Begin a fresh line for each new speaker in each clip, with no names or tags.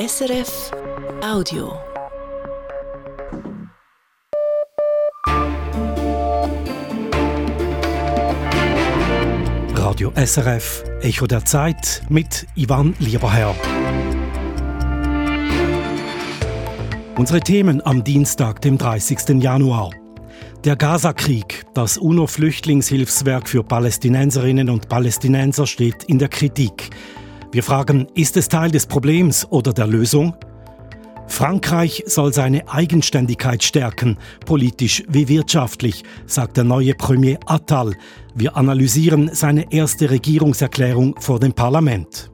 SRF Audio.
Radio SRF Echo der Zeit mit Ivan Lieberherr. Unsere Themen am Dienstag, dem 30. Januar. Der Gaza-Krieg, das UNO-Flüchtlingshilfswerk für Palästinenserinnen und Palästinenser, steht in der Kritik. Wir fragen, ist es Teil des Problems oder der Lösung? Frankreich soll seine Eigenständigkeit stärken, politisch wie wirtschaftlich, sagt der neue Premier Attal. Wir analysieren seine erste Regierungserklärung vor dem Parlament.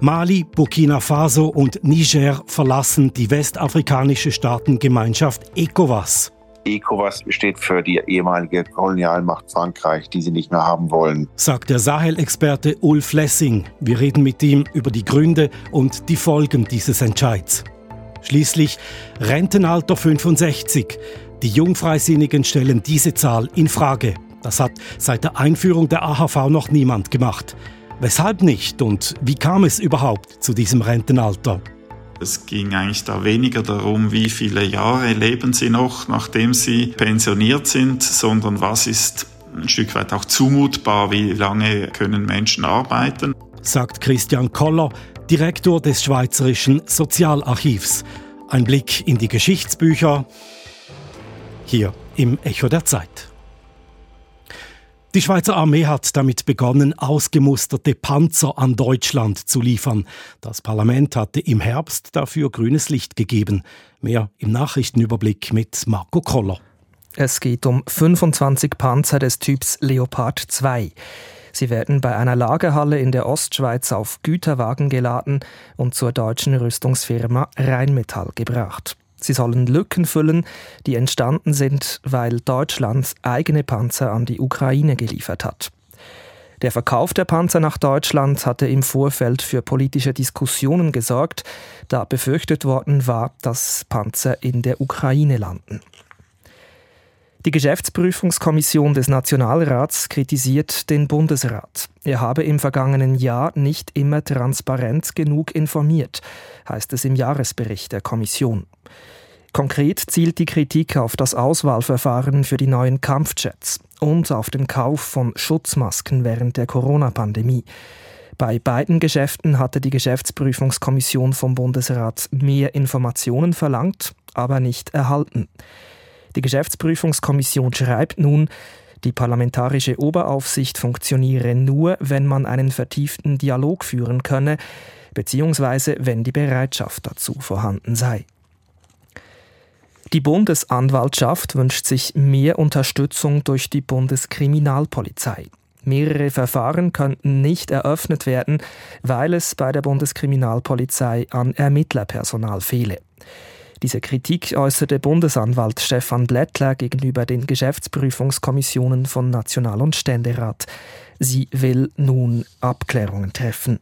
Mali, Burkina Faso und Niger verlassen die westafrikanische Staatengemeinschaft ECOWAS.
ECOWAS steht für die ehemalige Kolonialmacht Frankreich, die sie nicht mehr haben wollen.
Sagt der Sahel-Experte Ulf Lessing. Wir reden mit ihm über die Gründe und die Folgen dieses Entscheids. Schließlich Rentenalter 65. Die Jungfreisinnigen stellen diese Zahl in Frage. Das hat seit der Einführung der AHV noch niemand gemacht. Weshalb nicht und wie kam es überhaupt zu diesem Rentenalter?
Es ging eigentlich da weniger darum, wie viele Jahre leben sie noch, nachdem sie pensioniert sind, sondern was ist ein Stück weit auch zumutbar, wie lange können Menschen arbeiten.
Sagt Christian Koller, Direktor des Schweizerischen Sozialarchivs. Ein Blick in die Geschichtsbücher hier im Echo der Zeit. Die Schweizer Armee hat damit begonnen, ausgemusterte Panzer an Deutschland zu liefern. Das Parlament hatte im Herbst dafür grünes Licht gegeben. Mehr im Nachrichtenüberblick mit Marco Koller.
Es geht um 25 Panzer des Typs Leopard 2. Sie werden bei einer Lagerhalle in der Ostschweiz auf Güterwagen geladen und zur deutschen Rüstungsfirma Rheinmetall gebracht. Sie sollen Lücken füllen, die entstanden sind, weil Deutschland eigene Panzer an die Ukraine geliefert hat. Der Verkauf der Panzer nach Deutschland hatte im Vorfeld für politische Diskussionen gesorgt, da befürchtet worden war, dass Panzer in der Ukraine landen. Die Geschäftsprüfungskommission des Nationalrats kritisiert den Bundesrat. Er habe im vergangenen Jahr nicht immer transparent genug informiert, heißt es im Jahresbericht der Kommission. Konkret zielt die Kritik auf das Auswahlverfahren für die neuen Kampfjets und auf den Kauf von Schutzmasken während der Corona-Pandemie. Bei beiden Geschäften hatte die Geschäftsprüfungskommission vom Bundesrat mehr Informationen verlangt, aber nicht erhalten. Die Geschäftsprüfungskommission schreibt nun, die parlamentarische Oberaufsicht funktioniere nur, wenn man einen vertieften Dialog führen könne, beziehungsweise wenn die Bereitschaft dazu vorhanden sei. Die Bundesanwaltschaft wünscht sich mehr Unterstützung durch die Bundeskriminalpolizei. Mehrere Verfahren könnten nicht eröffnet werden, weil es bei der Bundeskriminalpolizei an Ermittlerpersonal fehle. Diese Kritik äußerte Bundesanwalt Stefan Blättler gegenüber den Geschäftsprüfungskommissionen von National- und Ständerat. Sie will nun Abklärungen treffen.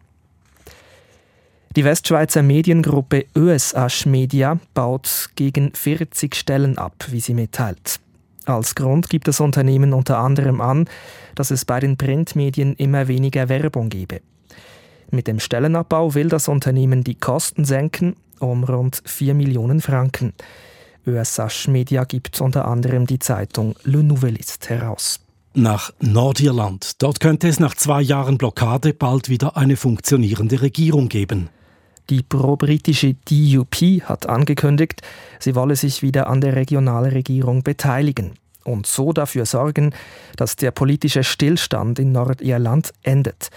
Die Westschweizer Mediengruppe ÖSAsch Media baut gegen 40 Stellen ab, wie sie mitteilt. Als Grund gibt das Unternehmen unter anderem an, dass es bei den Printmedien immer weniger Werbung gebe. Mit dem Stellenabbau will das Unternehmen die Kosten senken um rund 4 Millionen Franken. ÖSAsch Media gibt unter anderem die Zeitung Le Nouvelliste heraus
nach Nordirland. Dort könnte es nach zwei Jahren Blockade bald wieder eine funktionierende Regierung geben.
Die pro-britische DUP hat angekündigt, sie wolle sich wieder an der Regionalregierung beteiligen und so dafür sorgen, dass der politische Stillstand in Nordirland endet.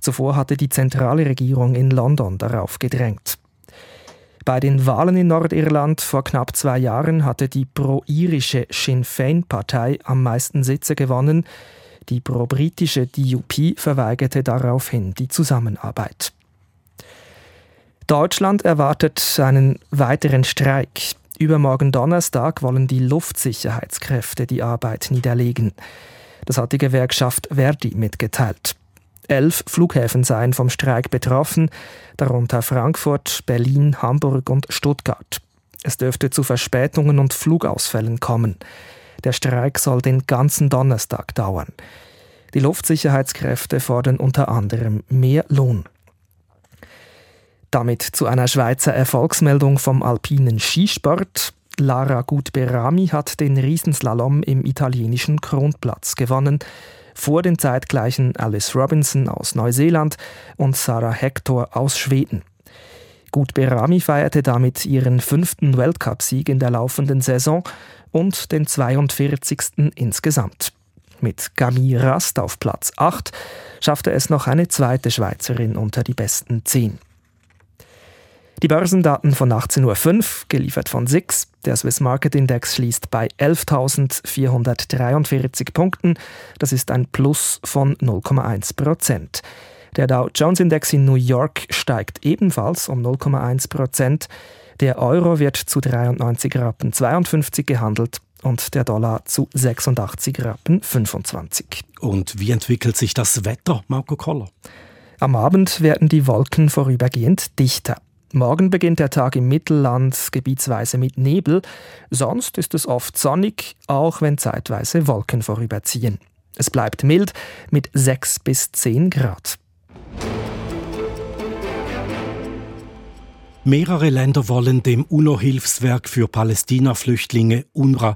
Zuvor hatte die zentrale Regierung in London darauf gedrängt. Bei den Wahlen in Nordirland vor knapp zwei Jahren hatte die pro-irische Sinn Féin-Partei am meisten Sitze gewonnen. Die pro-britische DUP verweigerte daraufhin die Zusammenarbeit. Deutschland erwartet einen weiteren Streik. Übermorgen Donnerstag wollen die Luftsicherheitskräfte die Arbeit niederlegen. Das hat die Gewerkschaft Verdi mitgeteilt. Elf Flughäfen seien vom Streik betroffen, darunter Frankfurt, Berlin, Hamburg und Stuttgart. Es dürfte zu Verspätungen und Flugausfällen kommen. Der Streik soll den ganzen Donnerstag dauern. Die Luftsicherheitskräfte fordern unter anderem mehr Lohn. Damit zu einer Schweizer Erfolgsmeldung vom alpinen Skisport. Lara Gutberami hat den Riesenslalom im italienischen Kronplatz gewonnen, vor den zeitgleichen Alice Robinson aus Neuseeland und Sarah Hector aus Schweden. Gutberami feierte damit ihren fünften Weltcupsieg in der laufenden Saison und den 42. insgesamt. Mit Gami Rast auf Platz 8 schaffte es noch eine zweite Schweizerin unter die besten 10. Die Börsendaten von 18.05 Uhr, geliefert von SIX. Der Swiss Market Index schließt bei 11.443 Punkten. Das ist ein Plus von 0,1 Prozent. Der Dow Jones Index in New York steigt ebenfalls um 0,1 Prozent. Der Euro wird zu 93 Rappen 52 gehandelt und der Dollar zu 86 Rappen 25.
Und wie entwickelt sich das Wetter, Marco Koller?
Am Abend werden die Wolken vorübergehend dichter. Morgen beginnt der Tag im Mittelland gebietsweise mit Nebel, sonst ist es oft sonnig, auch wenn zeitweise Wolken vorüberziehen. Es bleibt mild mit 6 bis 10 Grad.
Mehrere Länder wollen dem UNO-Hilfswerk für Palästina-Flüchtlinge UNRWA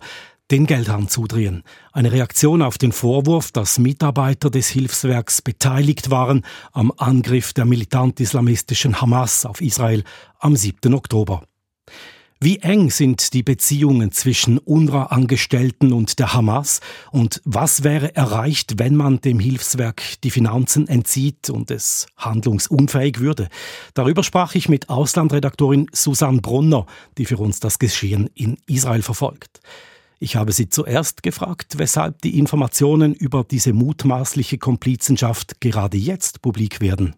den Geldhahn zudrehen. Eine Reaktion auf den Vorwurf, dass Mitarbeiter des Hilfswerks beteiligt waren am Angriff der militant-islamistischen Hamas auf Israel am 7. Oktober. Wie eng sind die Beziehungen zwischen UNRWA-Angestellten und der Hamas? Und was wäre erreicht, wenn man dem Hilfswerk die Finanzen entzieht und es handlungsunfähig würde? Darüber sprach ich mit Auslandredaktorin Susanne Brunner, die für uns das Geschehen in Israel verfolgt. Ich habe sie zuerst gefragt, weshalb die Informationen über diese mutmaßliche Komplizenschaft gerade jetzt publik werden.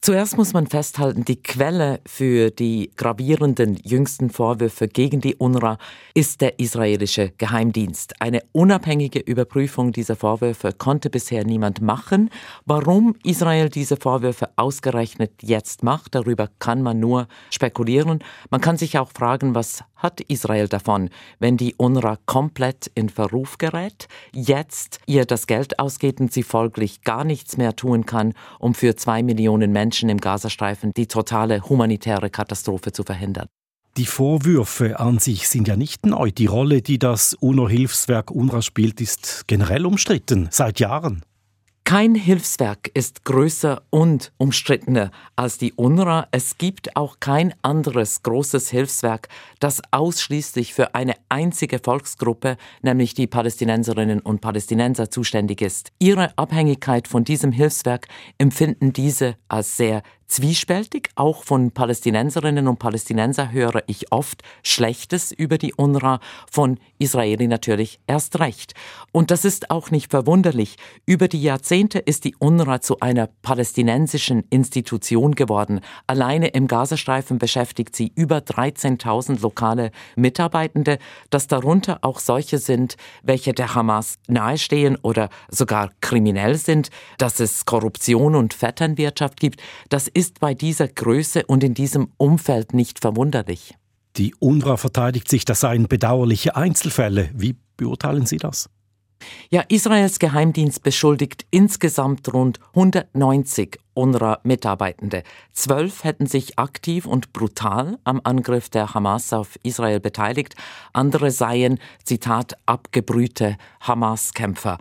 Zuerst muss man festhalten, die Quelle für die gravierenden jüngsten Vorwürfe gegen die UNRWA ist der israelische Geheimdienst. Eine unabhängige Überprüfung dieser Vorwürfe konnte bisher niemand machen. Warum Israel diese Vorwürfe ausgerechnet jetzt macht, darüber kann man nur spekulieren. Man kann sich auch fragen, was hat Israel davon, wenn die UNRWA komplett in Verruf gerät, jetzt ihr das Geld ausgeht und sie folglich gar nichts mehr tun kann, um für zwei Millionen Menschen Menschen im Gazastreifen die totale humanitäre Katastrophe zu verhindern.
Die Vorwürfe an sich sind ja nicht neu. Die Rolle, die das UNO-Hilfswerk UNRWA spielt, ist generell umstritten, seit Jahren.
Kein Hilfswerk ist größer und umstrittener als die UNRWA. Es gibt auch kein anderes großes Hilfswerk, das ausschließlich für eine einzige Volksgruppe, nämlich die Palästinenserinnen und Palästinenser, zuständig ist. Ihre Abhängigkeit von diesem Hilfswerk empfinden diese als sehr zwiespältig. Auch von Palästinenserinnen und Palästinenser höre ich oft Schlechtes über die UNRWA, von Israeli natürlich erst recht. Und das ist auch nicht verwunderlich. Über die Jahrzehnte ist die UNRWA zu einer palästinensischen Institution geworden. Alleine im Gazastreifen beschäftigt sie über 13.000 lokale Mitarbeitende, dass darunter auch solche sind, welche der Hamas nahestehen oder sogar kriminell sind, dass es Korruption und Vetternwirtschaft gibt. Das ist bei dieser Größe und in diesem Umfeld nicht verwunderlich.
Die UNRWA verteidigt sich, das seien bedauerliche Einzelfälle. Wie beurteilen Sie das?
Ja, Israels Geheimdienst beschuldigt insgesamt rund 190 UNRWA-Mitarbeitende. Zwölf hätten sich aktiv und brutal am Angriff der Hamas auf Israel beteiligt. Andere seien, Zitat, abgebrühte Hamas-Kämpfer.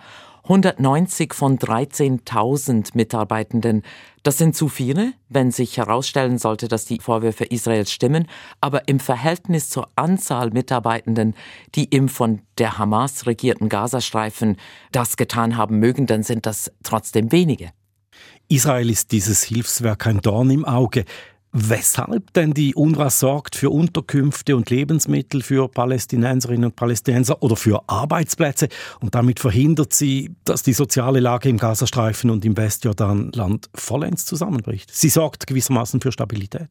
190 von 13.000 Mitarbeitenden. Das sind zu viele, wenn sich herausstellen sollte, dass die Vorwürfe Israels stimmen. Aber im Verhältnis zur Anzahl Mitarbeitenden, die im von der Hamas regierten Gazastreifen das getan haben mögen, dann sind das trotzdem wenige.
Israel ist dieses Hilfswerk ein Dorn im Auge. Weshalb denn die UNRWA sorgt für Unterkünfte und Lebensmittel für Palästinenserinnen und Palästinenser oder für Arbeitsplätze und damit verhindert sie, dass die soziale Lage im Gazastreifen und im Westjordanland vollends zusammenbricht. Sie sorgt gewissermaßen für Stabilität.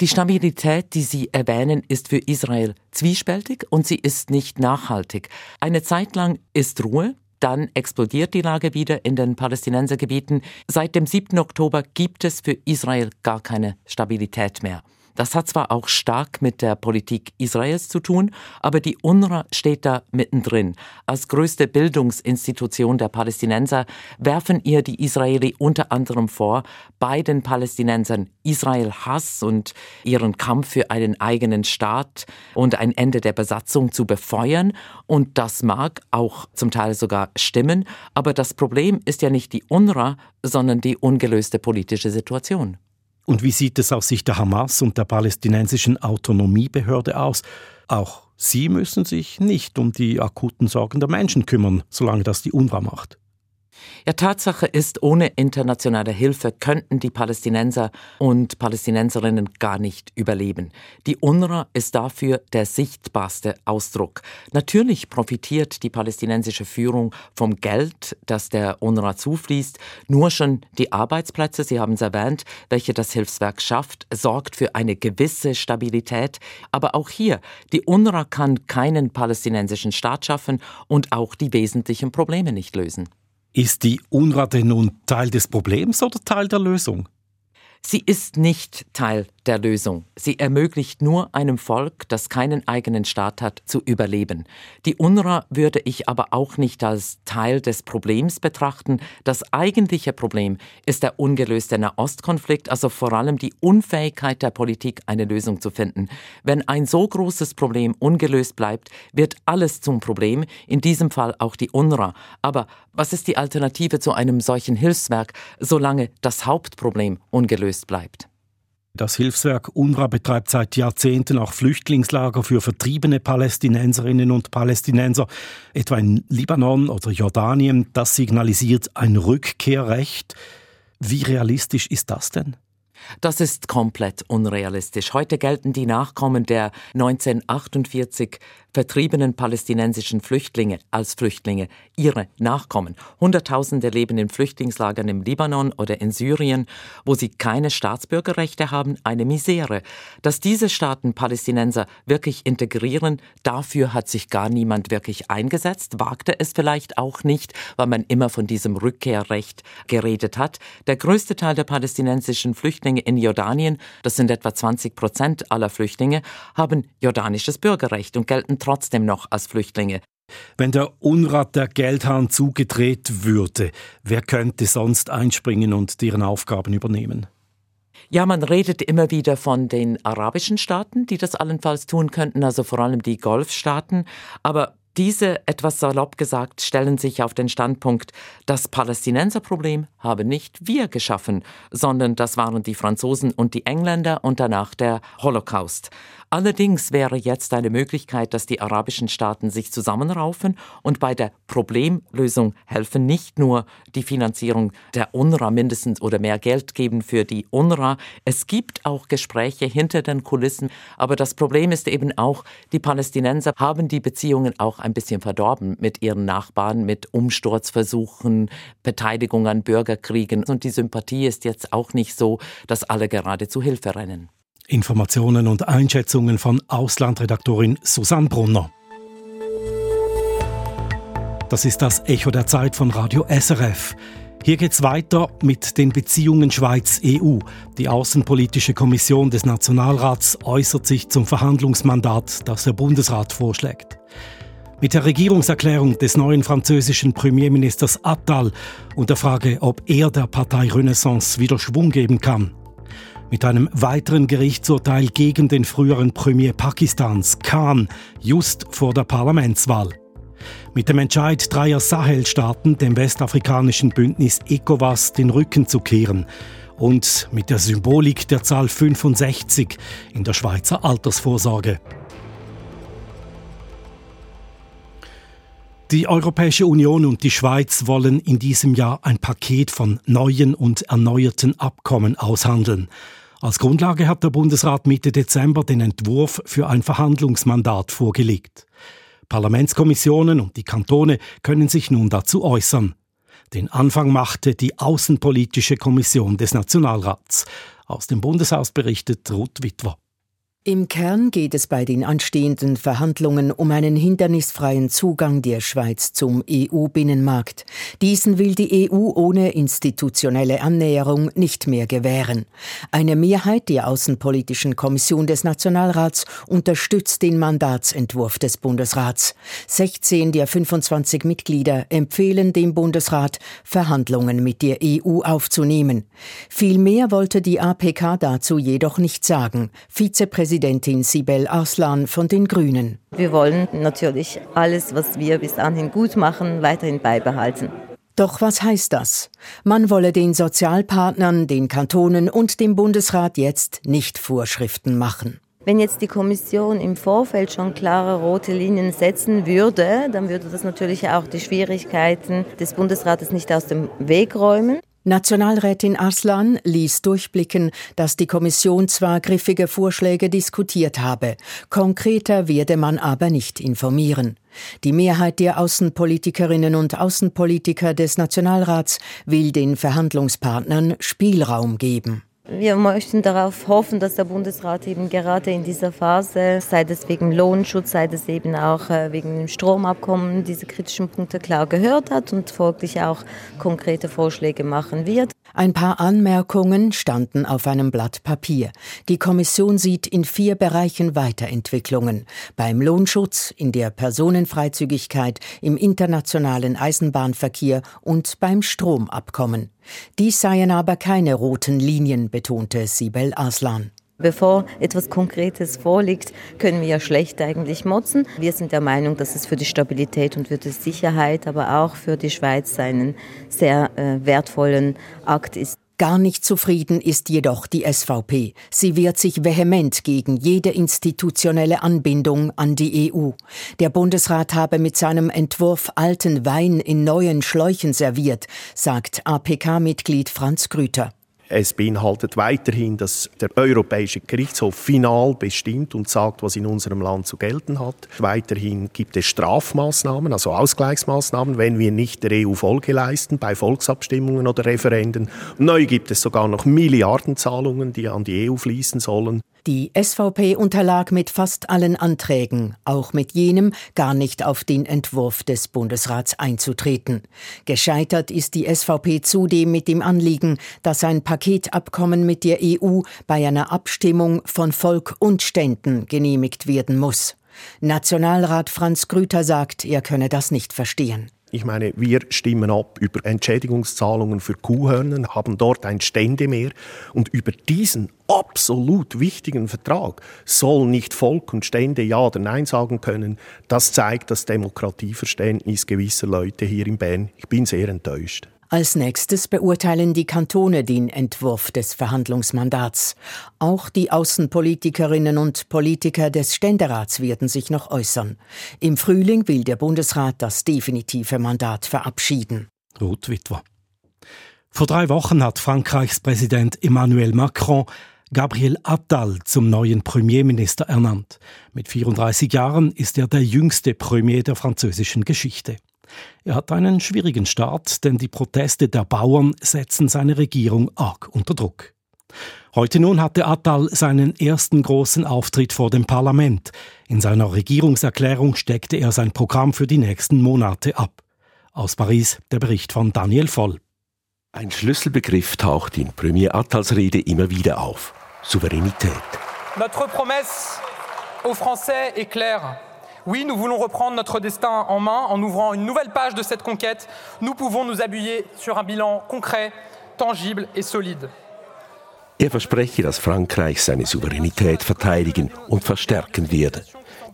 Die Stabilität, die Sie erwähnen, ist für Israel zwiespältig und sie ist nicht nachhaltig. Eine Zeit lang ist Ruhe, dann explodiert die Lage wieder in den Palästinensergebieten. Seit dem 7. Oktober gibt es für Israel gar keine Stabilität mehr. Das hat zwar auch stark mit der Politik Israels zu tun, aber die UNRWA steht da mittendrin. Als größte Bildungsinstitution der Palästinenser werfen ihr die Israeli unter anderem vor, bei den Palästinensern Israel Hass und ihren Kampf für einen eigenen Staat und ein Ende der Besatzung zu befeuern. Und das mag auch zum Teil sogar stimmen, aber das Problem ist ja nicht die UNRWA, sondern die ungelöste politische Situation.
Und wie sieht es aus Sicht der Hamas und der palästinensischen Autonomiebehörde aus? Auch sie müssen sich nicht um die akuten Sorgen der Menschen kümmern, solange das die UNRWA macht.
Ja, Tatsache ist, ohne internationale Hilfe könnten die Palästinenser und Palästinenserinnen gar nicht überleben. Die UNRWA ist dafür der sichtbarste Ausdruck. Natürlich profitiert die palästinensische Führung vom Geld, das der UNRWA zufließt. Nur schon die Arbeitsplätze, Sie haben es erwähnt, welche das Hilfswerk schafft, sorgt für eine gewisse Stabilität. Aber auch hier, die UNRWA kann keinen palästinensischen Staat schaffen und auch die wesentlichen Probleme nicht lösen.
Ist die UNRWA denn nun Teil des Problems oder Teil der Lösung?
Sie ist nicht Teil der Lösung. Sie ermöglicht nur einem Volk, das keinen eigenen Staat hat, zu überleben. Die UNRWA würde ich aber auch nicht als Teil des Problems betrachten. Das eigentliche Problem ist der ungelöste Nahostkonflikt, also vor allem die Unfähigkeit der Politik, eine Lösung zu finden. Wenn ein so großes Problem ungelöst bleibt, wird alles zum Problem, in diesem Fall auch die UNRWA. Aber was ist die Alternative zu einem solchen Hilfswerk, solange das Hauptproblem ungelöst bleibt?
Das Hilfswerk UNRWA betreibt seit Jahrzehnten auch Flüchtlingslager für vertriebene Palästinenserinnen und Palästinenser, etwa in Libanon oder Jordanien. Das signalisiert ein Rückkehrrecht. Wie realistisch ist das denn?
Das ist komplett unrealistisch. Heute gelten die Nachkommen der 1948 vertriebenen palästinensischen Flüchtlinge als Flüchtlinge, ihre Nachkommen. Hunderttausende leben in Flüchtlingslagern im Libanon oder in Syrien, wo sie keine Staatsbürgerrechte haben, eine Misere. Dass diese Staaten Palästinenser wirklich integrieren, dafür hat sich gar niemand wirklich eingesetzt, wagte es vielleicht auch nicht, weil man immer von diesem Rückkehrrecht geredet hat. Der größte Teil der palästinensischen Flüchtlinge in Jordanien, das sind etwa 20 Prozent aller Flüchtlinge, haben jordanisches Bürgerrecht und gelten trotzdem noch als Flüchtlinge.
Wenn der UNRWA der Geldhahn zugedreht würde, wer könnte sonst einspringen und deren Aufgaben übernehmen?
Ja, man redet immer wieder von den arabischen Staaten, die das allenfalls tun könnten, also vor allem die Golfstaaten. Aber diese, etwas salopp gesagt, stellen sich auf den Standpunkt, das Palästinenserproblem habe nicht wir geschaffen, sondern das waren die Franzosen und die Engländer und danach der Holocaust. Allerdings wäre jetzt eine Möglichkeit, dass die arabischen Staaten sich zusammenraufen und bei der Problemlösung helfen, nicht nur die Finanzierung der UNRWA mindestens oder mehr Geld geben für die UNRWA. Es gibt auch Gespräche hinter den Kulissen, aber das Problem ist eben auch, die Palästinenser haben die Beziehungen auch ein bisschen verdorben mit ihren Nachbarn, mit Umsturzversuchen, Beteiligung an Bürgerkriegen und die Sympathie ist jetzt auch nicht so, dass alle gerade zu Hilfe rennen.
Informationen und Einschätzungen von Auslandredaktorin Susanne Brunner. Das ist das Echo der Zeit von Radio SRF. Hier geht's weiter mit den Beziehungen Schweiz-EU. Die Außenpolitische Kommission des Nationalrats äußert sich zum Verhandlungsmandat, das der Bundesrat vorschlägt. Mit der Regierungserklärung des neuen französischen Premierministers Attal und der Frage, ob er der Partei Renaissance wieder Schwung geben kann, mit einem weiteren Gerichtsurteil gegen den früheren Premier Pakistans, Khan, just vor der Parlamentswahl. Mit dem Entscheid dreier Sahel-Staaten, dem westafrikanischen Bündnis ECOWAS, den Rücken zu kehren und mit der Symbolik der Zahl 65 in der Schweizer Altersvorsorge. Die Europäische Union und die Schweiz wollen in diesem Jahr ein Paket von neuen und erneuerten Abkommen aushandeln. Als Grundlage hat der Bundesrat Mitte Dezember den Entwurf für ein Verhandlungsmandat vorgelegt. Parlamentskommissionen und die Kantone können sich nun dazu äußern. Den Anfang machte die Außenpolitische Kommission des Nationalrats. Aus dem Bundeshaus berichtet Ruth Witwer.
Im Kern geht es bei den anstehenden Verhandlungen um einen hindernisfreien Zugang der Schweiz zum EU-Binnenmarkt. Diesen will die EU ohne institutionelle Annäherung nicht mehr gewähren. Eine Mehrheit der Außenpolitischen Kommission des Nationalrats unterstützt den Mandatsentwurf des Bundesrats. 16 der 25 Mitglieder empfehlen dem Bundesrat, Verhandlungen mit der EU aufzunehmen. Vielmehr wollte die APK dazu jedoch nicht sagen. Vizepräsident Präsidentin Sibel Arslan von den Grünen.
Wir wollen natürlich alles, was wir bis anhin gut machen, weiterhin beibehalten.
Doch was heißt das? Man wolle den Sozialpartnern, den Kantonen und dem Bundesrat jetzt nicht Vorschriften machen.
Wenn jetzt die Kommission im Vorfeld schon klare rote Linien setzen würde, dann würde das natürlich auch die Schwierigkeiten des Bundesrates nicht aus dem Weg räumen.
Nationalrätin Arslan ließ durchblicken, dass die Kommission zwar griffige Vorschläge diskutiert habe, konkreter werde man aber nicht informieren. Die Mehrheit der Außenpolitikerinnen und Außenpolitiker des Nationalrats will den Verhandlungspartnern Spielraum geben.
Wir möchten darauf hoffen, dass der Bundesrat eben gerade in dieser Phase, sei es wegen Lohnschutz, sei es eben auch äh, wegen dem Stromabkommen, diese kritischen Punkte klar gehört hat und folglich auch konkrete Vorschläge machen wird.
Ein paar Anmerkungen standen auf einem Blatt Papier. Die Kommission sieht in vier Bereichen Weiterentwicklungen. Beim Lohnschutz, in der Personenfreizügigkeit, im internationalen Eisenbahnverkehr und beim Stromabkommen. Dies seien aber keine roten Linien, betonte Sibel Aslan.
Bevor etwas Konkretes vorliegt, können wir ja schlecht eigentlich motzen. Wir sind der Meinung, dass es für die Stabilität und für die Sicherheit, aber auch für die Schweiz einen sehr äh, wertvollen Akt ist.
Gar nicht zufrieden ist jedoch die SVP. Sie wehrt sich vehement gegen jede institutionelle Anbindung an die EU. Der Bundesrat habe mit seinem Entwurf alten Wein in neuen Schläuchen serviert, sagt APK-Mitglied Franz Grüter.
Es beinhaltet weiterhin, dass der Europäische Gerichtshof final bestimmt und sagt, was in unserem Land zu gelten hat. Weiterhin gibt es Strafmaßnahmen, also Ausgleichsmaßnahmen, wenn wir nicht der EU Folge leisten bei Volksabstimmungen oder Referenden. Neu gibt es sogar noch Milliardenzahlungen, die an die EU fließen sollen.
Die SVP unterlag mit fast allen Anträgen, auch mit jenem, gar nicht auf den Entwurf des Bundesrats einzutreten. Gescheitert ist die SVP zudem mit dem Anliegen, dass ein Paketabkommen mit der EU bei einer Abstimmung von Volk und Ständen genehmigt werden muss. Nationalrat Franz Grüter sagt, er könne das nicht verstehen.
Ich meine, wir stimmen ab über Entschädigungszahlungen für Kuhhörner, haben dort ein Ständemeer und über diesen absolut wichtigen Vertrag soll nicht Volk und Stände Ja oder Nein sagen können. Das zeigt das Demokratieverständnis gewisser Leute hier in Bern. Ich bin sehr enttäuscht.
Als nächstes beurteilen die Kantone den Entwurf des Verhandlungsmandats. Auch die Außenpolitikerinnen und Politiker des Ständerats werden sich noch äußern. Im Frühling will der Bundesrat das definitive Mandat verabschieden.
Ruth Witwer. Vor drei Wochen hat Frankreichs Präsident Emmanuel Macron Gabriel Attal zum neuen Premierminister ernannt. Mit 34 Jahren ist er der jüngste Premier der französischen Geschichte. Er hat einen schwierigen Start, denn die Proteste der Bauern setzen seine Regierung arg unter Druck. Heute nun hatte Attal seinen ersten großen Auftritt vor dem Parlament. In seiner Regierungserklärung steckte er sein Programm für die nächsten Monate ab. Aus Paris der Bericht von Daniel Voll.
Ein Schlüsselbegriff taucht in Premier Attals Rede immer wieder auf. Souveränität.
Notre promesse aux Français est claire. Oui, nous voulons reprendre notre destin en main en ouvrant une nouvelle page de cette conquête. Nous pouvons nous appuyer sur un bilan concret, tangible et solide.
Er verspreche, dass Frankreich seine Souveränität verteidigen und verstärken werde.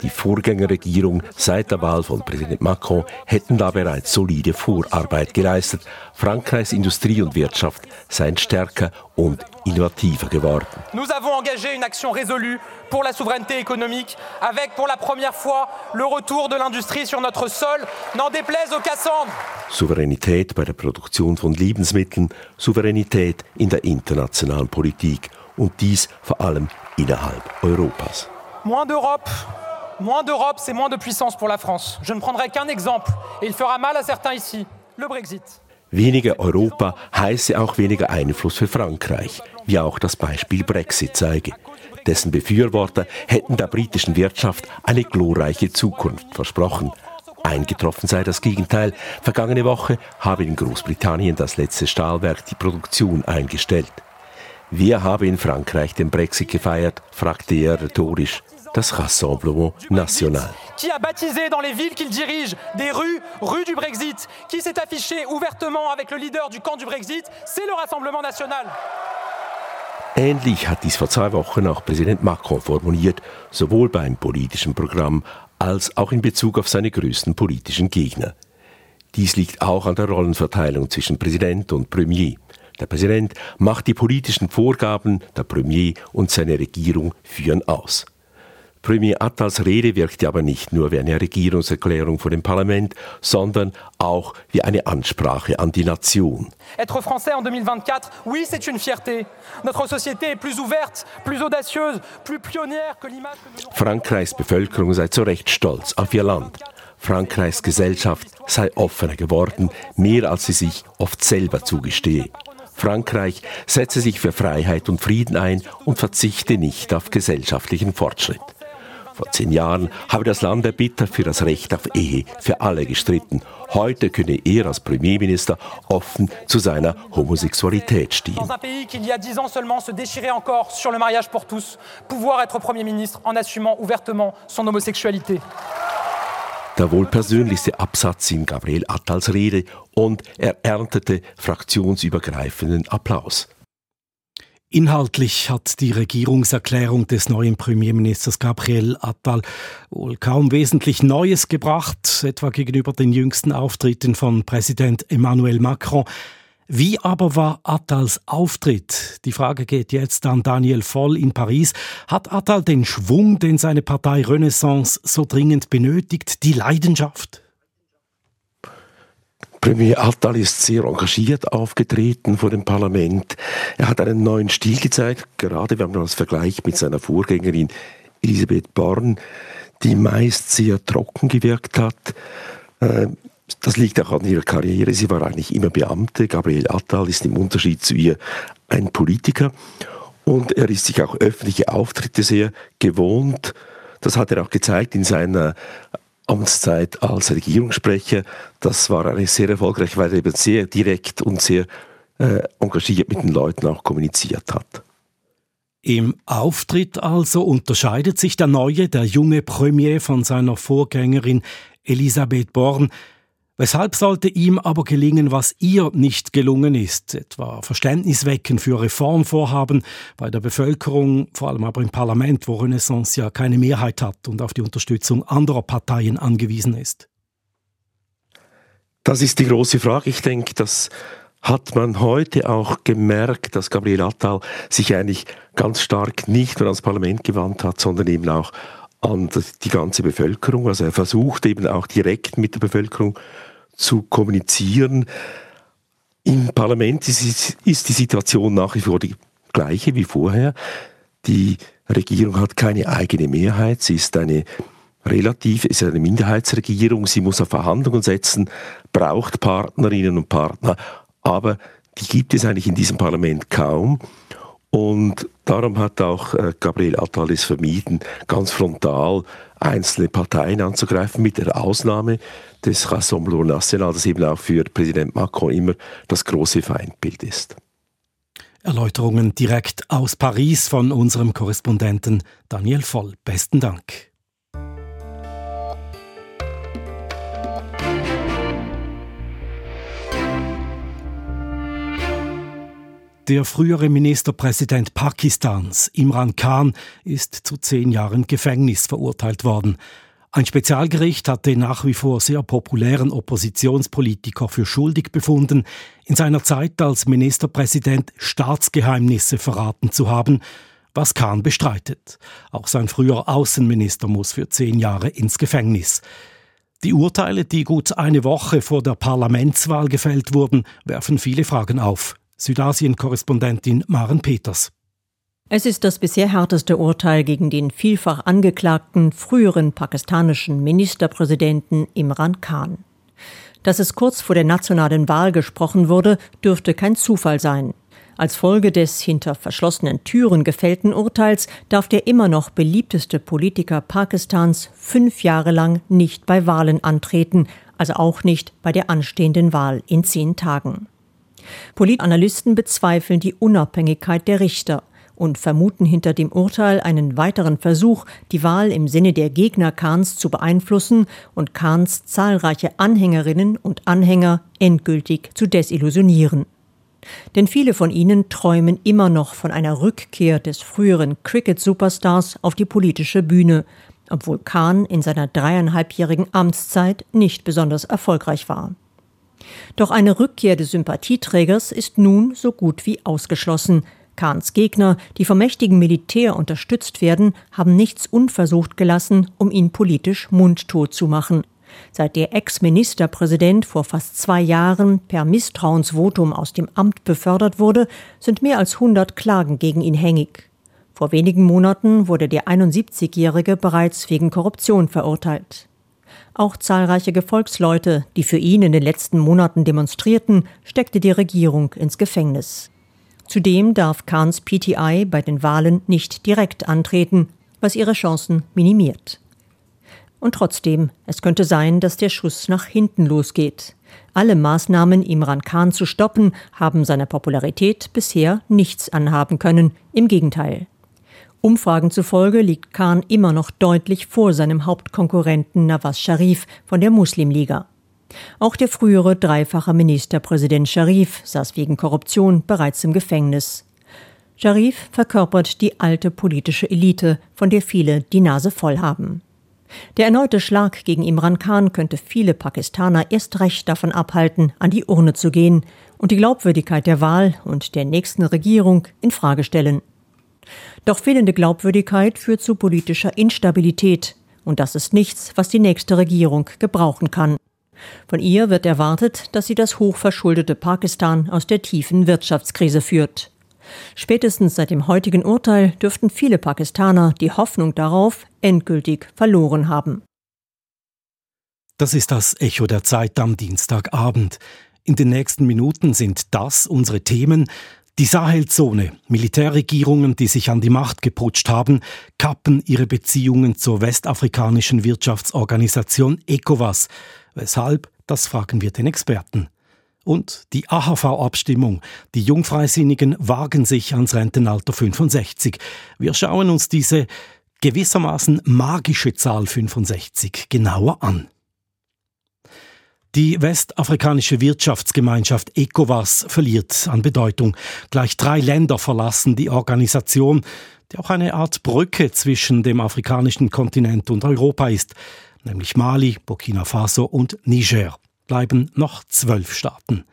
Die Vorgängerregierung seit der Wahl von Präsident Macron hätten da bereits solide Vorarbeit geleistet. Frankreichs Industrie und Wirtschaft seien stärker und innovativer geworden.
Nous avons engagé une action résolue pour la souveraineté économique avec pour la première fois le retour de l'industrie sur notre sol, n'en déplaise aux Cassandres.
Souveränität bei der Produktion von Lebensmitteln, Souveränität in der internationalen Politik und dies vor allem innerhalb Europas.
Moins d'Europe, Moins d'Europe, c'est moins de puissance pour la France. Je ne prendrai qu'un exemple, et il fera mal à certains ici, le Brexit.
Weniger Europa heiße auch weniger Einfluss für Frankreich, wie auch das Beispiel Brexit zeige. Dessen Befürworter hätten der britischen Wirtschaft eine glorreiche Zukunft versprochen. Eingetroffen sei das Gegenteil. Vergangene Woche habe in Großbritannien das letzte Stahlwerk die Produktion eingestellt. Wer habe in Frankreich den Brexit gefeiert, fragte er rhetorisch. Das Rassemblement National.
Qui a baptisé dans les villes qu'il dirige des rues, rue du Brexit Qui s'est affiché ouvertement avec le leader du camp du Brexit C'est le Rassemblement National.
Ähnlich hat dies vor zwei Wochen auch Präsident Macron formuliert, sowohl beim politischen Programm als auch in Bezug auf seine größten politischen Gegner. Dies liegt auch an der Rollenverteilung zwischen Präsident und Premier. Der Präsident macht die politischen Vorgaben, der Premier und seine Regierung führen aus. Premier Attals Rede wirkte aber nicht nur wie eine Regierungserklärung vor dem Parlament, sondern auch wie eine Ansprache an die Nation.
Être français en 2024, oui, c'est une fierté. Notre société est plus ouverte, plus audacieuse, plus pionnière que l'image
Frankreichs Bevölkerung sei zu Recht stolz auf ihr Land. Frankreichs Gesellschaft sei offener geworden, mehr als sie sich oft selber zugestehe. Frankreich setze sich für Freiheit und Frieden ein und verzichte nicht auf gesellschaftlichen Fortschritt. Vor zehn Jahren habe das Land erbittert für das Recht auf Ehe für alle gestritten. Heute könne er als Premierminister offen zu seiner Homosexualität stehen.
Dans un pays qui il y a dix ans seulement se déchirait encore sur le mariage pour tous, pouvoir être Premier ministre en assumant ouvertement son homosexualité.
Der wohl persönlichste Absatz in Gabriel Attals Rede und er erntete fraktionsübergreifenden Applaus.
Inhaltlich hat die Regierungserklärung des neuen Premierministers Gabriel Attal wohl kaum wesentlich Neues gebracht, etwa gegenüber den jüngsten Auftritten von Präsident Emmanuel Macron. Wie aber war Attals Auftritt? Die Frage geht jetzt an Daniel Voll in Paris. Hat Attal den Schwung, den seine Partei Renaissance so dringend benötigt, die Leidenschaft?
Premier Attal ist sehr engagiert aufgetreten vor dem Parlament. Er hat einen neuen Stil gezeigt, gerade wenn man das vergleicht mit seiner Vorgängerin Elisabeth Born, die meist sehr trocken gewirkt hat. Äh, das liegt auch an ihrer Karriere. Sie war eigentlich immer Beamte. Gabriel Attal ist im Unterschied zu ihr ein Politiker. Und er ist sich auch öffentliche Auftritte sehr gewohnt. Das hat er auch gezeigt in seiner Amtszeit als Regierungssprecher. Das war eigentlich sehr erfolgreich, weil er eben sehr direkt und sehr äh, engagiert mit den Leuten auch kommuniziert hat.
Im Auftritt also unterscheidet sich der neue, der junge Premier von seiner Vorgängerin Elisabeth Born. Weshalb sollte ihm aber gelingen, was ihr nicht gelungen ist, etwa Verständnis wecken für Reformvorhaben bei der Bevölkerung, vor allem aber im Parlament, wo Renaissance ja keine Mehrheit hat und auf die Unterstützung anderer Parteien angewiesen ist?
Das ist die große Frage. Ich denke, das hat man heute auch gemerkt, dass Gabriel Attal sich eigentlich ganz stark nicht nur ans Parlament gewandt hat, sondern eben auch an die ganze Bevölkerung. Also er versucht eben auch direkt mit der Bevölkerung zu kommunizieren. Im Parlament ist, die Situation nach wie vor die gleiche wie vorher. Die Regierung hat keine eigene Mehrheit. Sie ist eine relativ, ist eine Minderheitsregierung. Sie muss auf Verhandlungen setzen, braucht Partnerinnen und Partner. Aber die gibt es eigentlich in diesem Parlament kaum. Und darum hat auch äh, Gabriel Attal es vermieden, ganz frontal einzelne Parteien anzugreifen, mit der Ausnahme des Rassemblement National, das eben auch für Präsident Macron immer das große Feindbild ist.
Erläuterungen direkt aus Paris von unserem Korrespondenten Daniel Voll. Besten Dank. Der frühere Ministerpräsident Pakistans, Imran Khan, ist zu zehn Jahren Gefängnis verurteilt worden. Ein Spezialgericht hat den nach wie vor sehr populären Oppositionspolitiker für schuldig befunden, in seiner Zeit als Ministerpräsident Staatsgeheimnisse verraten zu haben, was Khan bestreitet. Auch sein früherer Außenminister muss für zehn Jahre ins Gefängnis. Die Urteile, die gut eine Woche vor der Parlamentswahl gefällt wurden, werfen viele Fragen auf. Südasien-Korrespondentin Maren Peters.
Es ist das bisher härteste Urteil gegen den vielfach angeklagten früheren pakistanischen Ministerpräsidenten Imran Khan. Dass es kurz vor der nationalen Wahl gesprochen wurde, dürfte kein Zufall sein. Als Folge des hinter verschlossenen Türen gefällten Urteils darf der immer noch beliebteste Politiker Pakistans fünf Jahre lang nicht bei Wahlen antreten, also auch nicht bei der anstehenden Wahl in zehn Tagen. Politanalysten bezweifeln die Unabhängigkeit der Richter und vermuten hinter dem Urteil einen weiteren Versuch, die Wahl im Sinne der Gegner Kahns zu beeinflussen und Kahns zahlreiche Anhängerinnen und Anhänger endgültig zu desillusionieren. Denn viele von ihnen träumen immer noch von einer Rückkehr des früheren Cricket-Superstars auf die politische Bühne, obwohl Kahn in seiner dreieinhalbjährigen Amtszeit nicht besonders erfolgreich war. Doch eine Rückkehr des Sympathieträgers ist nun so gut wie ausgeschlossen. Kahns Gegner, die vom mächtigen Militär unterstützt werden, haben nichts unversucht gelassen, um ihn politisch mundtot zu machen. Seit der Ex-Ministerpräsident vor fast zwei Jahren per Misstrauensvotum aus dem Amt befördert wurde, sind mehr als 100 Klagen gegen ihn hängig. Vor wenigen Monaten wurde der 71-Jährige bereits wegen Korruption verurteilt. Auch zahlreiche Gefolgsleute, die für ihn in den letzten Monaten demonstrierten, steckte die Regierung ins Gefängnis. Zudem darf Kahns PTI bei den Wahlen nicht direkt antreten, was ihre Chancen minimiert. Und trotzdem, es könnte sein, dass der Schuss nach hinten losgeht. Alle Maßnahmen, Imran Khan zu stoppen, haben seiner Popularität bisher nichts anhaben können. Im Gegenteil. Umfragen zufolge liegt Khan immer noch deutlich vor seinem Hauptkonkurrenten Nawaz Sharif von der Muslimliga. Auch der frühere dreifache Ministerpräsident Sharif saß wegen Korruption bereits im Gefängnis. Sharif verkörpert die alte politische Elite, von der viele die Nase voll haben. Der erneute Schlag gegen Imran Khan könnte viele Pakistaner erst recht davon abhalten, an die Urne zu gehen und die Glaubwürdigkeit der Wahl und der nächsten Regierung in Frage stellen. Doch fehlende Glaubwürdigkeit führt zu politischer Instabilität, und das ist nichts, was die nächste Regierung gebrauchen kann. Von ihr wird erwartet, dass sie das hochverschuldete Pakistan aus der tiefen Wirtschaftskrise führt. Spätestens seit dem heutigen Urteil dürften viele Pakistaner die Hoffnung darauf endgültig verloren haben.
Das ist das Echo der Zeit am Dienstagabend. In den nächsten Minuten sind das unsere Themen. Die Sahelzone, Militärregierungen, die sich an die Macht geputscht haben, kappen ihre Beziehungen zur westafrikanischen Wirtschaftsorganisation ECOWAS. Weshalb? Das fragen wir den Experten. Und die AHV-Abstimmung. Die Jungfreisinnigen wagen sich ans Rentenalter 65. Wir schauen uns diese gewissermaßen magische Zahl 65 genauer an. Die westafrikanische Wirtschaftsgemeinschaft ECOWAS verliert an Bedeutung. Gleich drei Länder verlassen die Organisation, die auch eine Art Brücke zwischen dem afrikanischen Kontinent und Europa ist, nämlich Mali, Burkina Faso und Niger bleiben noch zwölf Staaten.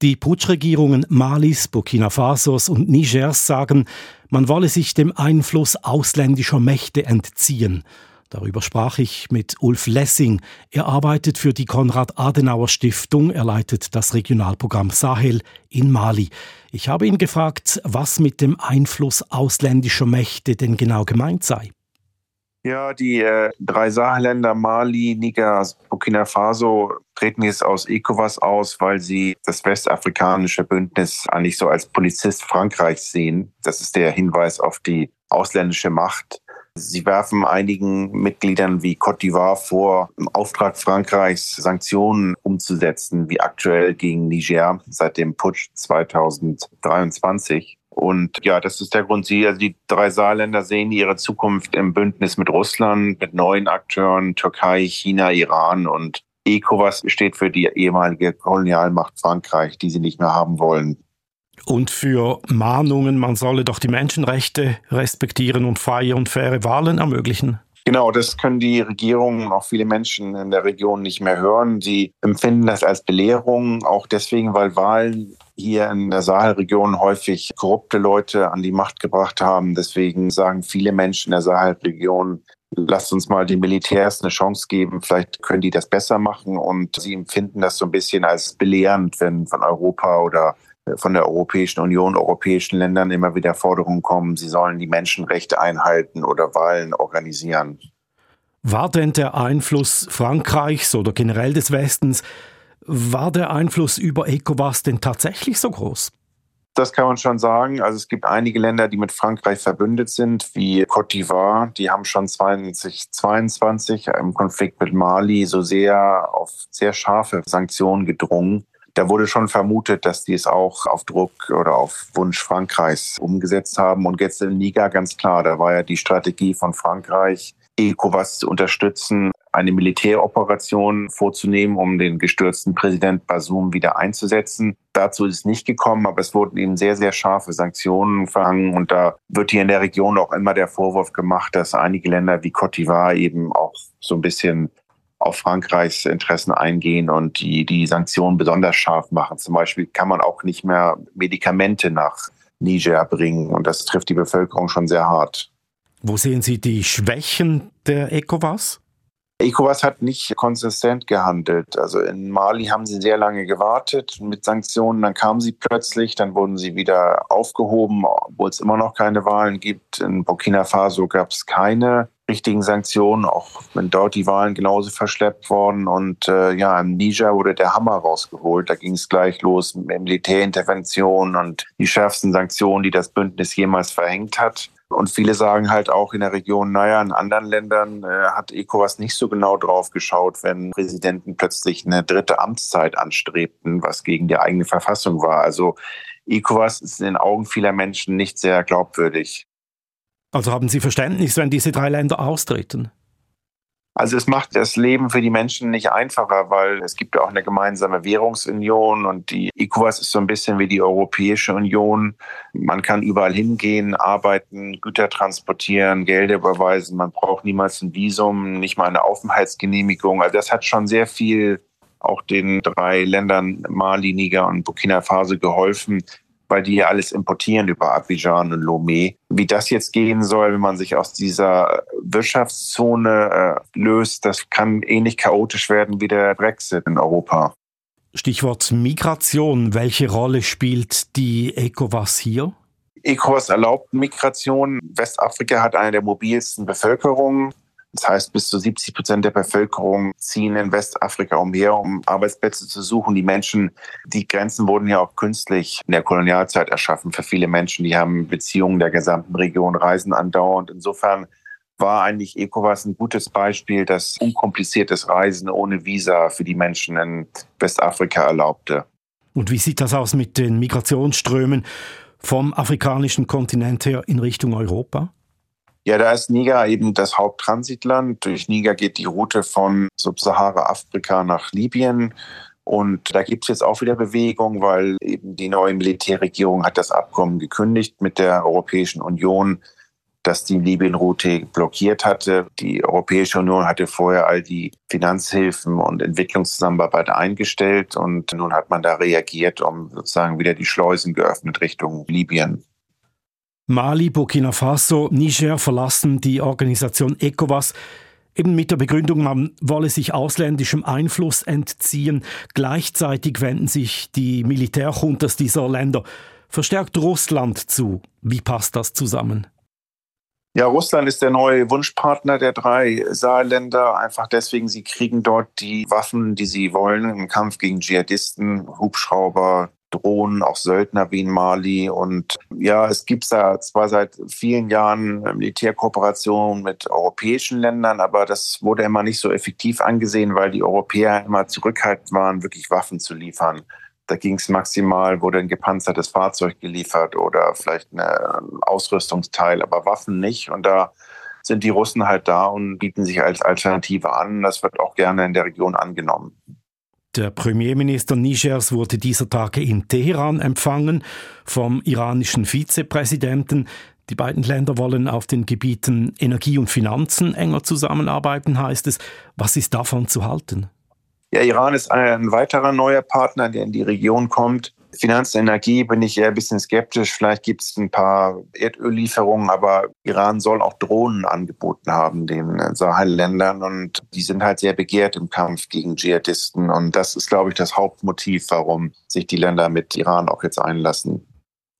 Die Putschregierungen Malis, Burkina Fasos und Nigers sagen, man wolle sich dem Einfluss ausländischer Mächte entziehen. Darüber sprach ich mit Ulf Lessing. Er arbeitet für die Konrad-Adenauer-Stiftung. Er leitet das Regionalprogramm Sahel in Mali. Ich habe ihn gefragt, was mit dem Einfluss ausländischer Mächte denn genau gemeint sei.
Ja, die äh, drei Sahelländer Mali, Niger, Burkina Faso treten jetzt aus ECOWAS aus, weil sie das westafrikanische Bündnis eigentlich so als Polizist Frankreichs sehen. Das ist der Hinweis auf die ausländische Macht. Sie werfen einigen Mitgliedern wie Côte d'Ivoire vor, im Auftrag Frankreichs Sanktionen umzusetzen, wie aktuell gegen Niger seit dem Putsch 2023. Und ja, das ist der Grund. Sie, also die drei Saarländer sehen ihre Zukunft im Bündnis mit Russland, mit neuen Akteuren, Türkei, China, Iran und ECOWAS steht für die ehemalige Kolonialmacht Frankreich, die sie nicht mehr haben wollen.
Und für Mahnungen, man solle doch die Menschenrechte respektieren und freie und faire Wahlen ermöglichen.
Genau, das können die Regierungen und auch viele Menschen in der Region nicht mehr hören. Sie empfinden das als Belehrung, auch deswegen, weil Wahlen hier in der Sahelregion häufig korrupte Leute an die Macht gebracht haben. Deswegen sagen viele Menschen in der Sahelregion, lasst uns mal den Militärs eine Chance geben, vielleicht können die das besser machen. Und sie empfinden das so ein bisschen als belehrend, wenn von Europa oder von der Europäischen Union, europäischen Ländern immer wieder Forderungen kommen, sie sollen die Menschenrechte einhalten oder Wahlen organisieren.
War denn der Einfluss Frankreichs oder generell des Westens, war der Einfluss über ECOWAS denn tatsächlich so groß?
Das kann man schon sagen. Also es gibt einige Länder, die mit Frankreich verbündet sind, wie Côte d'Ivoire. Die haben schon 2022 im Konflikt mit Mali so sehr auf sehr scharfe Sanktionen gedrungen. Da wurde schon vermutet, dass die es auch auf Druck oder auf Wunsch Frankreichs umgesetzt haben. Und jetzt in Niger ganz klar, da war ja die Strategie von Frankreich, ECOWAS zu unterstützen, eine Militäroperation vorzunehmen, um den gestürzten Präsident Basum wieder einzusetzen. Dazu ist es nicht gekommen, aber es wurden eben sehr, sehr scharfe Sanktionen verhangen. Und da wird hier in der Region auch immer der Vorwurf gemacht, dass einige Länder wie Cote d'Ivoire eben auch so ein bisschen auf Frankreichs Interessen eingehen und die, die Sanktionen besonders scharf machen. Zum Beispiel kann man auch nicht mehr Medikamente nach Niger bringen. Und das trifft die Bevölkerung schon sehr hart.
Wo sehen Sie die Schwächen der ECOWAS?
ECOWAS hat nicht konsistent gehandelt. Also in Mali haben sie sehr lange gewartet mit Sanktionen, dann kamen sie plötzlich, dann wurden sie wieder aufgehoben, obwohl es immer noch keine Wahlen gibt. In Burkina Faso gab es keine richtigen Sanktionen, auch wenn dort die Wahlen genauso verschleppt worden. Und äh, ja, im Niger wurde der Hammer rausgeholt. Da ging es gleich los mit Militärintervention und die schärfsten Sanktionen, die das Bündnis jemals verhängt hat. Und viele sagen halt auch in der Region, naja, in anderen Ländern äh, hat ECOWAS nicht so genau drauf geschaut, wenn Präsidenten plötzlich eine dritte Amtszeit anstrebten, was gegen die eigene Verfassung war. Also ECOWAS ist in den Augen vieler Menschen nicht sehr glaubwürdig.
Also haben Sie Verständnis, wenn diese drei Länder austreten?
Also es macht das Leben für die Menschen nicht einfacher, weil es gibt ja auch eine gemeinsame Währungsunion und die ECOWAS ist so ein bisschen wie die Europäische Union. Man kann überall hingehen, arbeiten, Güter transportieren, Gelder überweisen. Man braucht niemals ein Visum, nicht mal eine Aufenthaltsgenehmigung. Also das hat schon sehr viel auch den drei Ländern Mali, Niger und Burkina Faso geholfen, weil die ja alles importieren über Abidjan und Lomé. Wie das jetzt gehen soll, wenn man sich aus dieser Wirtschaftszone äh, löst, das kann ähnlich chaotisch werden wie der Brexit in Europa.
Stichwort Migration. Welche Rolle spielt die ECOWAS hier?
ECOWAS erlaubt Migration. Westafrika hat eine der mobilsten Bevölkerungen. Das heißt, bis zu 70 Prozent der Bevölkerung ziehen in Westafrika umher, um Arbeitsplätze zu suchen. Die Menschen, die Grenzen wurden ja auch künstlich in der Kolonialzeit erschaffen für viele Menschen. Die haben Beziehungen der gesamten Region, reisen andauernd. Insofern war eigentlich ECOWAS ein gutes Beispiel, das unkompliziertes Reisen ohne Visa für die Menschen in Westafrika erlaubte.
Und wie sieht das aus mit den Migrationsströmen vom afrikanischen Kontinent her in Richtung Europa?
Ja, da ist Niger eben das Haupttransitland. Durch Niger geht die Route von Subsahara-Afrika nach Libyen. Und da gibt es jetzt auch wieder Bewegung, weil eben die neue Militärregierung hat das Abkommen gekündigt mit der Europäischen Union, das die Libyen-Route blockiert hatte. Die Europäische Union hatte vorher all die Finanzhilfen und Entwicklungszusammenarbeit eingestellt und nun hat man da reagiert, um sozusagen wieder die Schleusen geöffnet Richtung Libyen.
Mali, Burkina Faso, Niger verlassen die Organisation ECOWAS eben mit der Begründung, man wolle sich ausländischem Einfluss entziehen. Gleichzeitig wenden sich die Militärjuntas dieser Länder verstärkt Russland zu. Wie passt das zusammen?
Ja, Russland ist der neue Wunschpartner der drei Saalländer. Einfach deswegen, sie kriegen dort die Waffen, die sie wollen im Kampf gegen Dschihadisten, Hubschrauber, Drohnen, auch Söldner wie in Mali. Und ja, es gibt da zwar seit vielen Jahren Militärkooperationen mit europäischen Ländern, aber das wurde immer nicht so effektiv angesehen, weil die Europäer immer zurückhaltend waren, wirklich Waffen zu liefern. Da ging es maximal, wurde ein gepanzertes Fahrzeug geliefert oder vielleicht ein Ausrüstungsteil, aber Waffen nicht. Und da sind die Russen halt da und bieten sich als Alternative an. Das wird auch gerne in der Region angenommen.
Der Premierminister Nigers wurde dieser Tage in Teheran empfangen vom iranischen Vizepräsidenten. Die beiden Länder wollen auf den Gebieten Energie und Finanzen enger zusammenarbeiten, heißt es. Was ist davon zu halten?
Ja, Iran ist ein weiterer neuer Partner, der in die Region kommt. Finanz- und Energie bin ich eher ein bisschen skeptisch. Vielleicht gibt es ein paar Erdöllieferungen, aber Iran soll auch Drohnen angeboten haben, den Sahel-Ländern. Und die sind halt sehr begehrt im Kampf gegen Dschihadisten. Und das ist, glaube ich, das Hauptmotiv, warum sich die Länder mit Iran auch jetzt einlassen.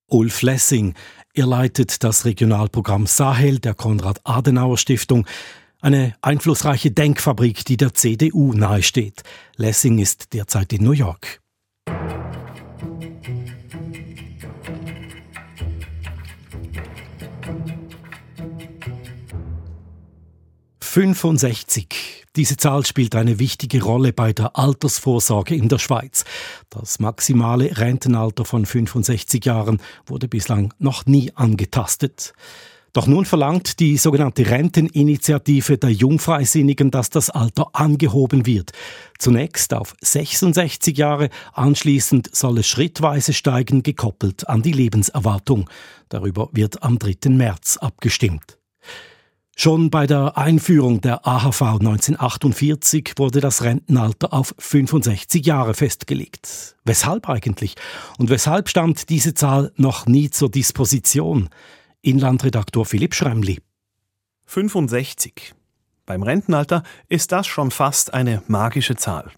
Ulf Lessing, er leitet das Regionalprogramm Sahel der Konrad-Adenauer-Stiftung. Eine einflussreiche Denkfabrik, die der CDU nahesteht. Lessing ist derzeit in New York. 65. Diese Zahl spielt eine wichtige Rolle bei der Altersvorsorge in der Schweiz. Das maximale Rentenalter von 65 Jahren wurde bislang noch nie angetastet. Doch nun verlangt die sogenannte Renteninitiative der Jungfreisinnigen, dass das Alter angehoben wird. Zunächst auf 66 Jahre, anschließend soll es schrittweise steigen, gekoppelt an die Lebenserwartung. Darüber wird am 3. März abgestimmt. Schon bei der Einführung der AHV 1948 wurde das Rentenalter auf 65 Jahre festgelegt. Weshalb eigentlich? Und weshalb stand diese Zahl noch nie zur Disposition? Inlandredaktor Philipp Schremli.
65. Beim Rentenalter ist das schon fast eine magische Zahl.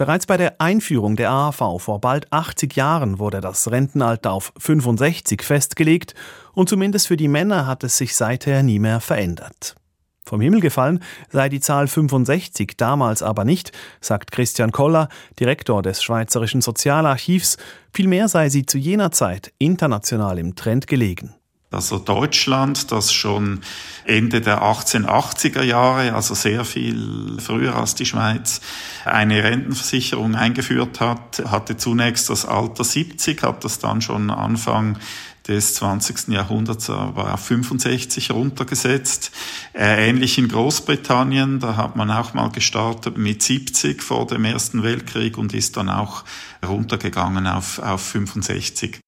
Bereits bei der Einführung der AHV vor bald 80 Jahren wurde das Rentenalter auf 65 festgelegt und zumindest für die Männer hat es sich seither nie mehr verändert. Vom Himmel gefallen sei die Zahl 65 damals aber nicht, sagt Christian Koller, Direktor des Schweizerischen Sozialarchivs, vielmehr sei sie zu jener Zeit international im Trend gelegen.
Also Deutschland, das schon Ende der 1880er Jahre, also sehr viel früher als die Schweiz, eine Rentenversicherung eingeführt hat, hatte zunächst das Alter 70, hat das dann schon Anfang des 20. Jahrhunderts aber auf 65 runtergesetzt. Äh, ähnlich in Großbritannien, da hat man auch mal gestartet mit 70 vor dem Ersten Weltkrieg und ist dann auch runtergegangen auf, auf 65.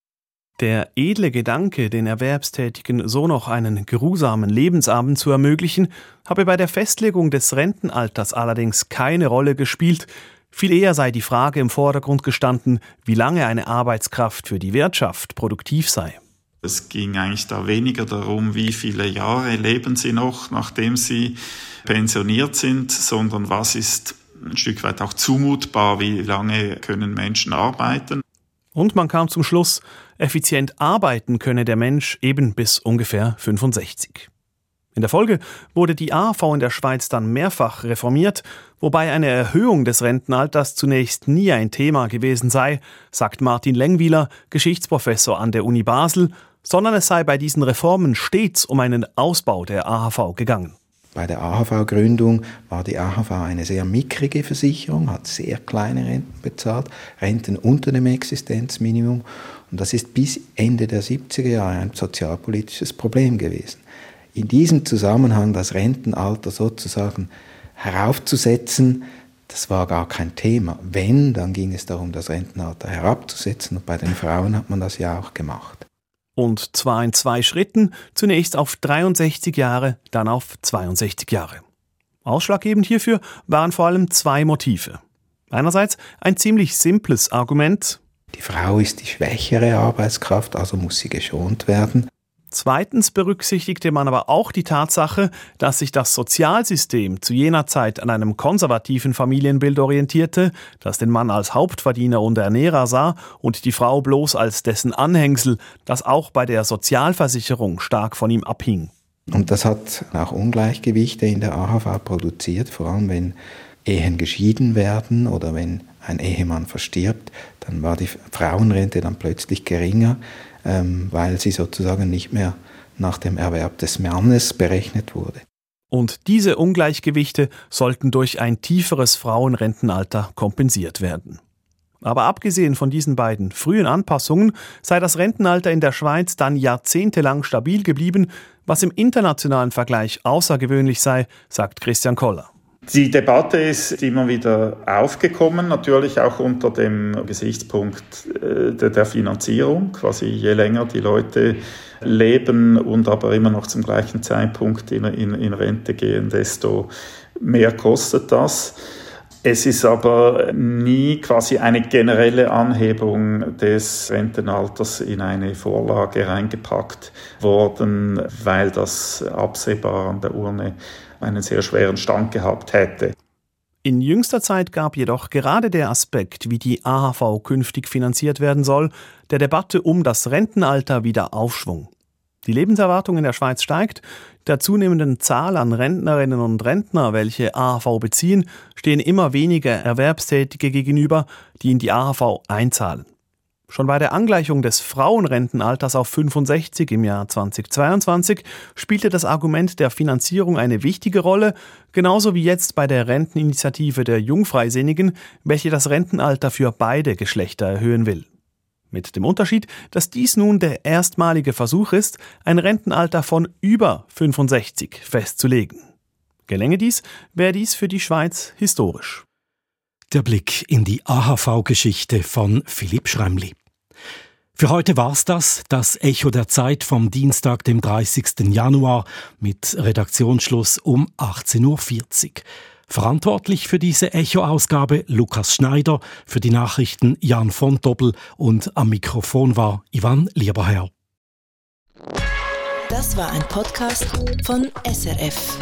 Der edle Gedanke, den Erwerbstätigen so noch einen geruhsamen Lebensabend zu ermöglichen, habe bei der Festlegung des Rentenalters allerdings keine Rolle gespielt, viel eher sei die Frage im Vordergrund gestanden, wie lange eine Arbeitskraft für die Wirtschaft produktiv sei.
Es ging eigentlich da weniger darum, wie viele Jahre leben sie noch, nachdem sie pensioniert sind, sondern was ist ein Stück weit auch zumutbar, wie lange können Menschen arbeiten.
Und man kam zum Schluss, effizient arbeiten könne der Mensch eben bis ungefähr 65. In der Folge wurde die AV in der Schweiz dann mehrfach reformiert, wobei eine Erhöhung des Rentenalters zunächst nie ein Thema gewesen sei, sagt Martin Lengwieler, Geschichtsprofessor an der Uni Basel, sondern es sei bei diesen Reformen stets um einen Ausbau der AHV gegangen.
Bei der AHV-Gründung war die AHV eine sehr mickrige Versicherung, hat sehr kleine Renten bezahlt, Renten unter dem Existenzminimum. Und das ist bis Ende der 70er Jahre ein sozialpolitisches Problem gewesen. In diesem Zusammenhang das Rentenalter sozusagen heraufzusetzen, das war gar kein Thema. Wenn, dann ging es darum, das Rentenalter herabzusetzen. Und bei den Frauen hat man das ja auch gemacht.
Und zwar in zwei Schritten, zunächst auf 63 Jahre, dann auf 62 Jahre. Ausschlaggebend hierfür waren vor allem zwei Motive. Einerseits ein ziemlich simples Argument.
Die Frau ist die schwächere Arbeitskraft, also muss sie geschont werden.
Zweitens berücksichtigte man aber auch die Tatsache, dass sich das Sozialsystem zu jener Zeit an einem konservativen Familienbild orientierte, das den Mann als Hauptverdiener und Ernährer sah und die Frau bloß als dessen Anhängsel, das auch bei der Sozialversicherung stark von ihm abhing.
Und das hat auch Ungleichgewichte in der AHV produziert, vor allem wenn Ehen geschieden werden oder wenn ein Ehemann verstirbt, dann war die Frauenrente dann plötzlich geringer weil sie sozusagen nicht mehr nach dem Erwerb des Mannes berechnet wurde.
Und diese Ungleichgewichte sollten durch ein tieferes Frauenrentenalter kompensiert werden. Aber abgesehen von diesen beiden frühen Anpassungen sei das Rentenalter in der Schweiz dann jahrzehntelang stabil geblieben, was im internationalen Vergleich außergewöhnlich sei, sagt Christian Koller.
Die Debatte ist immer wieder aufgekommen, natürlich auch unter dem Gesichtspunkt äh, der Finanzierung. Quasi je länger die Leute leben und aber immer noch zum gleichen Zeitpunkt in, in, in Rente gehen, desto mehr kostet das. Es ist aber nie quasi eine generelle Anhebung des Rentenalters in eine Vorlage reingepackt worden, weil das absehbar an der Urne einen sehr schweren Stand gehabt hätte.
In jüngster Zeit gab jedoch gerade der Aspekt, wie die AHV künftig finanziert werden soll, der Debatte um das Rentenalter wieder Aufschwung. Die Lebenserwartung in der Schweiz steigt, der zunehmenden Zahl an Rentnerinnen und Rentner, welche AHV beziehen, stehen immer weniger Erwerbstätige gegenüber, die in die AHV einzahlen. Schon bei der Angleichung des Frauenrentenalters auf 65 im Jahr 2022 spielte das Argument der Finanzierung eine wichtige Rolle, genauso wie jetzt bei der Renteninitiative der Jungfreisinnigen, welche das Rentenalter für beide Geschlechter erhöhen will. Mit dem Unterschied, dass dies nun der erstmalige Versuch ist, ein Rentenalter von über 65 festzulegen. Gelänge dies, wäre dies für die Schweiz historisch.
Der Blick in die AHV-Geschichte von Philipp Schremli. Für heute war's das, das Echo der Zeit vom Dienstag, dem 30. Januar mit Redaktionsschluss um 18.40 Uhr. Verantwortlich für diese Echo-Ausgabe Lukas Schneider, für die Nachrichten Jan von Doppel und am Mikrofon war Ivan Lieberherr.
Das war ein Podcast von SRF.